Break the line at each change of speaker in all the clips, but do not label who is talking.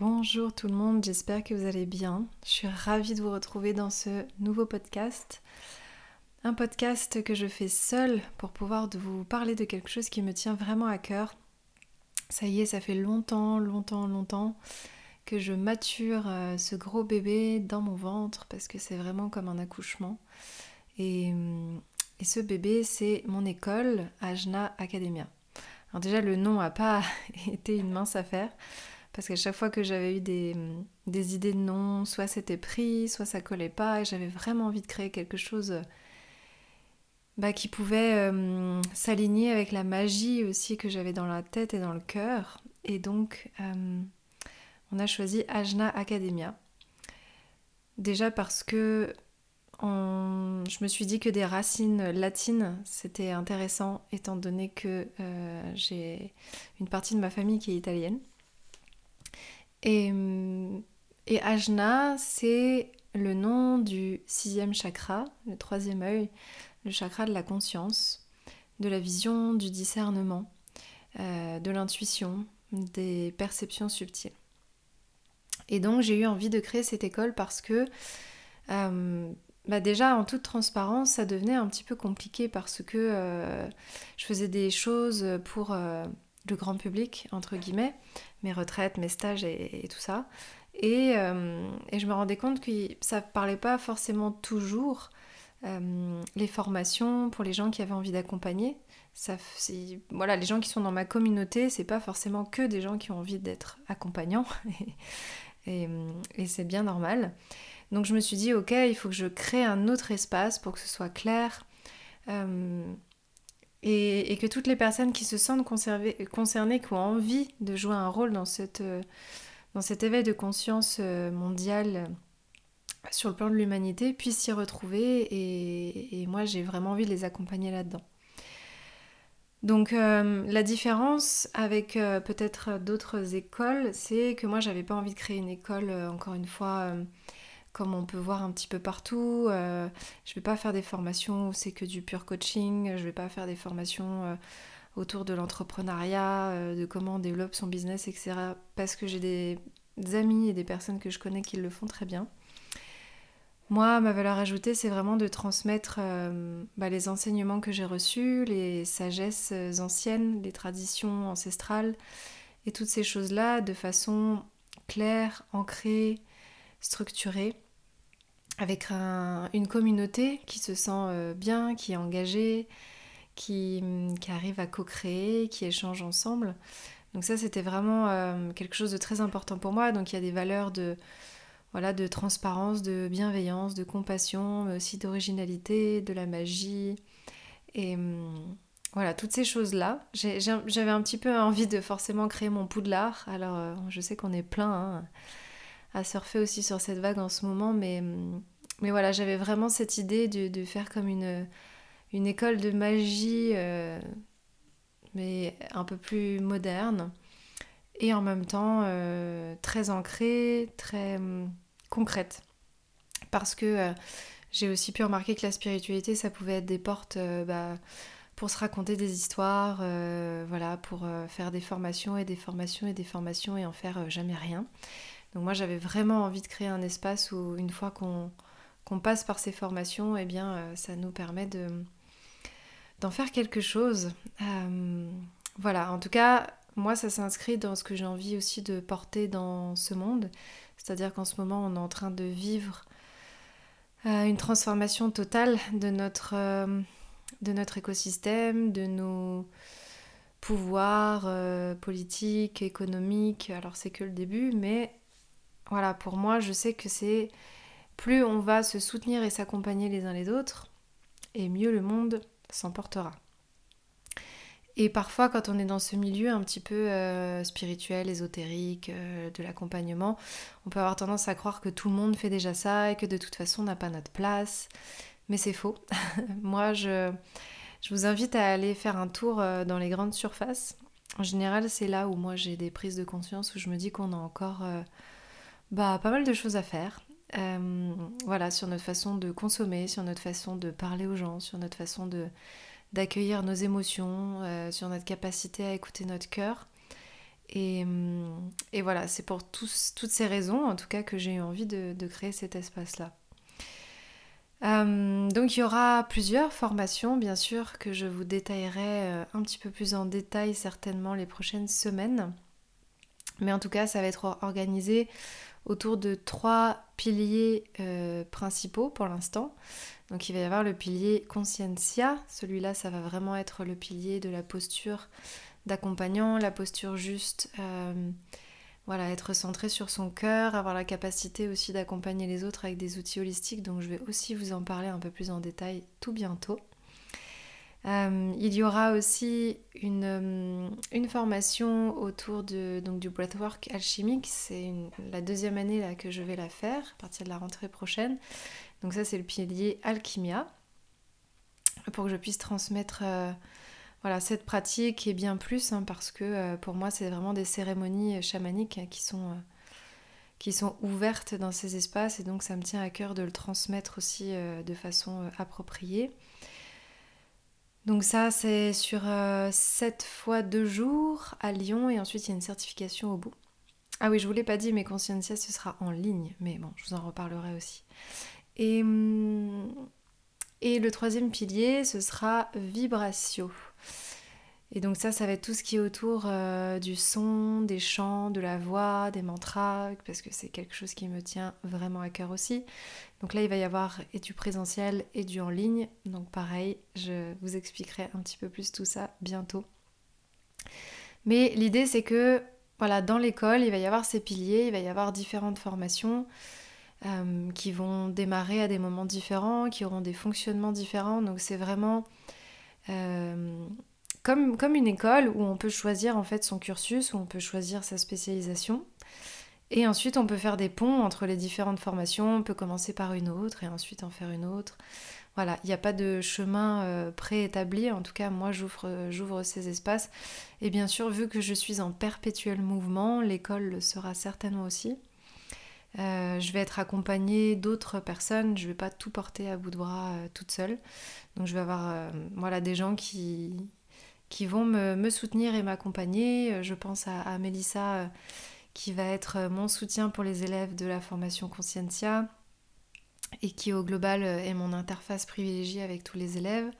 Bonjour tout le monde, j'espère que vous allez bien. Je suis ravie de vous retrouver dans ce nouveau podcast. Un podcast que je fais seule pour pouvoir vous parler de quelque chose qui me tient vraiment à cœur. Ça y est, ça fait longtemps, longtemps, longtemps que je mature euh, ce gros bébé dans mon ventre parce que c'est vraiment comme un accouchement. Et, et ce bébé, c'est mon école, Ajna Academia. Alors déjà, le nom n'a pas été une mince affaire. Parce qu'à chaque fois que j'avais eu des, idées de nom, soit c'était pris, soit ça collait pas, et j'avais vraiment envie de créer quelque chose bah, qui pouvait euh, s'aligner avec la magie aussi que j'avais dans la tête et dans le cœur. Et donc, euh, on a choisi Ajna Academia. Déjà parce que je me suis dit que des racines latines, c'était intéressant, étant donné que euh, j'ai une partie de ma famille qui est italienne. Et, et Ajna, c'est le nom du sixième chakra, le troisième œil, le chakra de la conscience, de la vision, du discernement, euh, de l'intuition, des perceptions subtiles. Et donc j'ai eu envie de créer cette école parce que euh, bah déjà en toute transparence ça devenait un petit peu compliqué parce que euh, je faisais des choses pour le grand public, entre guillemets, mes retraites, mes stages et, tout ça. Euh, et, je me rendais compte que ça ne parlait pas forcément toujours euh, les formations pour les gens qui avaient envie d'accompagner. voilà, les gens qui sont dans ma communauté, c'est pas forcément que des gens qui ont envie d'être accompagnants. et, c'est bien normal. Donc je me suis dit, ok, il faut que je crée un autre espace pour que ce soit clair. Euh, et, que toutes les personnes qui se sentent concernées, qui ont envie de jouer un rôle dans, cette, euh, dans cet éveil de conscience euh, mondiale euh, sur le plan de l'humanité puissent s'y retrouver et, moi j'ai vraiment envie de les accompagner là-dedans. Donc la différence avec peut-être d'autres écoles, c'est que moi j'avais pas envie de créer une école, encore une fois, comme on peut voir un petit peu partout. Euh, je ne vais pas faire des formations où c'est que du pur coaching, je ne vais pas faire des formations euh, autour de l'entrepreneuriat, euh, de comment on développe son business, etc. Parce que j'ai des, amis et des personnes que je connais qui le font très bien. Moi, ma valeur ajoutée, c'est vraiment de transmettre bah, les enseignements que j'ai reçus, les sagesses anciennes, les traditions ancestrales et toutes ces choses-là de façon claire, ancrée, structurée avec une communauté qui se sent euh, bien, qui est engagée, qui, arrive à co-créer, qui échange ensemble. Donc ça, c'était vraiment euh, quelque chose de très important pour moi. Donc il y a des valeurs de, voilà, de transparence, de bienveillance, de compassion, mais aussi d'originalité, de la magie. Et hum, voilà, toutes ces choses-là. J'avais un petit peu envie de forcément créer mon poudlard. Alors euh, je sais qu'on est plein. Hein à surfer aussi sur cette vague en ce moment, mais, mais voilà, j'avais vraiment cette idée de, faire comme une, une école de magie, euh, mais un peu plus moderne, et en même temps euh, très ancrée, très hum, concrète. Parce que euh, j'ai aussi pu remarquer que la spiritualité, ça pouvait être des portes bah, pour se raconter des histoires, voilà, pour faire des formations et des formations et des formations et en faire jamais rien. Donc moi j'avais vraiment envie de créer un espace où une fois qu'on passe par ces formations, eh bien euh, ça nous permet de d'en faire quelque chose. Euh, voilà, en tout cas, moi ça s'inscrit dans ce que j'ai envie aussi de porter dans ce monde. C'est-à-dire qu'en ce moment on est en train de vivre une transformation totale de notre, de notre écosystème, de nos pouvoirs politiques, économiques. Alors c'est que le début, mais voilà, pour moi, je sais que c'est plus on va se soutenir et s'accompagner les uns les autres, et mieux le monde s'emportera. Et parfois, quand on est dans ce milieu un petit peu euh, spirituel, ésotérique, euh, de l'accompagnement, on peut avoir tendance à croire que tout le monde fait déjà ça et que de toute façon, on n'a pas notre place. Mais c'est faux. Moi, je, je, vous invite à aller faire un tour euh, dans les grandes surfaces. En général, c'est là où moi j'ai des prises de conscience, où je me dis qu'on a encore bah, pas mal de choses à faire. voilà, sur notre façon de consommer, sur notre façon de parler aux gens, sur notre façon de d'accueillir nos émotions, euh, sur notre capacité à écouter notre cœur. Et, hum, et voilà, c'est pour tous, toutes ces raisons, en tout cas, que j'ai eu envie de, de créer cet espace-là. Donc il y aura plusieurs formations, bien sûr, que je vous détaillerai euh, un petit peu plus en détail certainement les prochaines semaines. Mais en tout cas, ça va être organisé autour de trois piliers euh, principaux pour l'instant. Donc il va y avoir le pilier conscientia, celui-là ça va vraiment être le pilier de la posture d'accompagnant, la posture juste, euh, voilà, être centré sur son cœur, avoir la capacité aussi d'accompagner les autres avec des outils holistiques, donc je vais aussi vous en parler un peu plus en détail tout bientôt. Euh, il y aura aussi une, euh, une, formation autour de, donc, du breathwork alchimique. C'est la deuxième année là, que je vais la faire à partir de la rentrée prochaine. Donc ça c'est le pilier alchimia pour que je puisse transmettre euh, voilà, cette pratique et bien plus hein, parce que pour moi c'est vraiment des cérémonies chamaniques qui sont, qui sont ouvertes dans ces espaces et donc ça me tient à cœur de le transmettre aussi de façon appropriée. Donc ça c'est sur 7 fois 2 jours à Lyon et ensuite il y a une certification au bout. Ah oui, je vous l'ai pas dit, mais Conscientia, ce sera en ligne, mais bon, je vous en reparlerai aussi. Et, hum, et le troisième pilier, ce sera vibratio. Et donc ça, ça va être tout ce qui est autour euh, du son, des chants, de la voix, des mantras, parce que c'est quelque chose qui me tient vraiment à cœur aussi. Donc là, il va y avoir et du présentiel et du en ligne. Donc pareil, je vous expliquerai un petit peu plus tout ça bientôt. Mais l'idée, c'est que voilà, dans l'école, il va y avoir ces piliers, il va y avoir différentes formations. Euh, qui vont démarrer à des moments différents, qui auront des fonctionnements différents. Donc c'est vraiment euh, comme, une école où on peut choisir en fait son cursus, où on peut choisir sa spécialisation. Et ensuite, on peut faire des ponts entre les différentes formations. On peut commencer par une autre et ensuite en faire une autre. Voilà, il n'y a pas de chemin euh, préétabli. En tout cas, moi, j'ouvre ces espaces. Et bien sûr, vu que je suis en perpétuel mouvement, l'école le sera certainement aussi. Euh, je vais être accompagnée d'autres personnes, je ne vais pas tout porter à bout de bras euh, toute seule. Donc je vais avoir euh, voilà, des gens qui, qui vont me, soutenir et m'accompagner. Je pense à, à Mélissa qui va être mon soutien pour les élèves de la formation Conscientia et qui au global est mon interface privilégiée avec tous les élèves.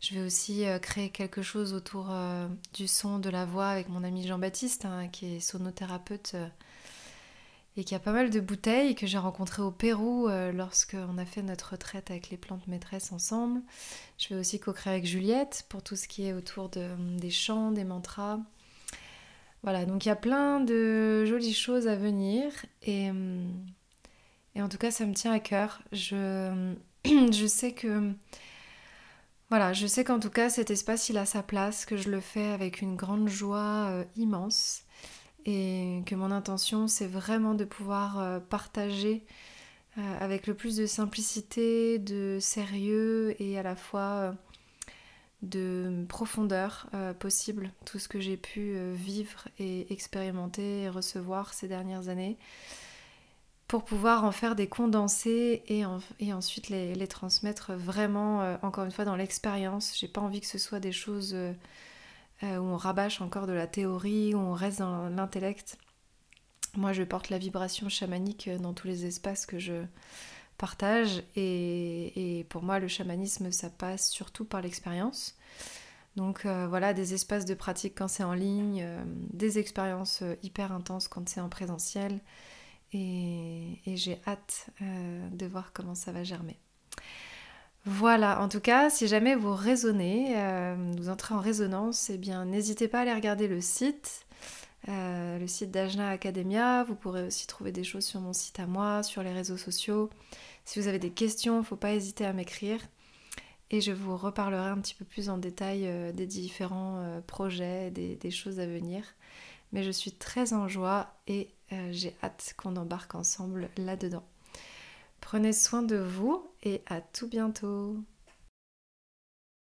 Je vais aussi créer quelque chose autour du son, de la voix avec mon ami Jean-Baptiste, hein, qui est sonothérapeute et qui a pas mal de bouteilles que j'ai rencontrées au Pérou euh, lorsqu'on a fait notre retraite avec les plantes maîtresses ensemble. Je vais aussi co-créer avec Juliette pour tout ce qui est autour de, des chants, des mantras. Voilà, donc il y a plein de jolies choses à venir et, euh, en tout cas ça me tient à cœur. Je, je sais que... Voilà, je sais qu'en tout cas cet espace il a sa place, que je le fais avec une grande joie euh, immense et que mon intention c'est vraiment de pouvoir euh, partager euh, avec le plus de simplicité, de sérieux et à la fois euh, de profondeur possible tout ce que j'ai pu vivre et expérimenter et recevoir ces dernières années pour pouvoir en faire des condensés et, ensuite les, transmettre vraiment encore une fois dans l'expérience. J'ai pas envie que ce soit des choses où on rabâche encore de la théorie, où on reste dans l'intellect. Moi, je porte la vibration chamanique euh, dans tous les espaces que je partage et, pour moi, le chamanisme, ça passe surtout par l'expérience. Donc euh, voilà, des espaces de pratique quand c'est en ligne, des expériences hyper intenses quand c'est en présentiel et, j'ai hâte euh, de voir comment ça va germer. Voilà, en tout cas, si jamais vous résonnez, euh, vous entrez en résonance, eh bien n'hésitez pas à aller regarder le site, euh, le site d'Ajna Academia. Vous pourrez aussi trouver des choses sur mon site à moi, sur les réseaux sociaux. Si vous avez des questions, il ne faut pas hésiter à m'écrire. Et je vous reparlerai un petit peu plus en détail euh, des différents projets, des, des, choses à venir. Mais je suis très en joie et j'ai hâte qu'on embarque ensemble là-dedans. Prenez soin de vous et à tout bientôt.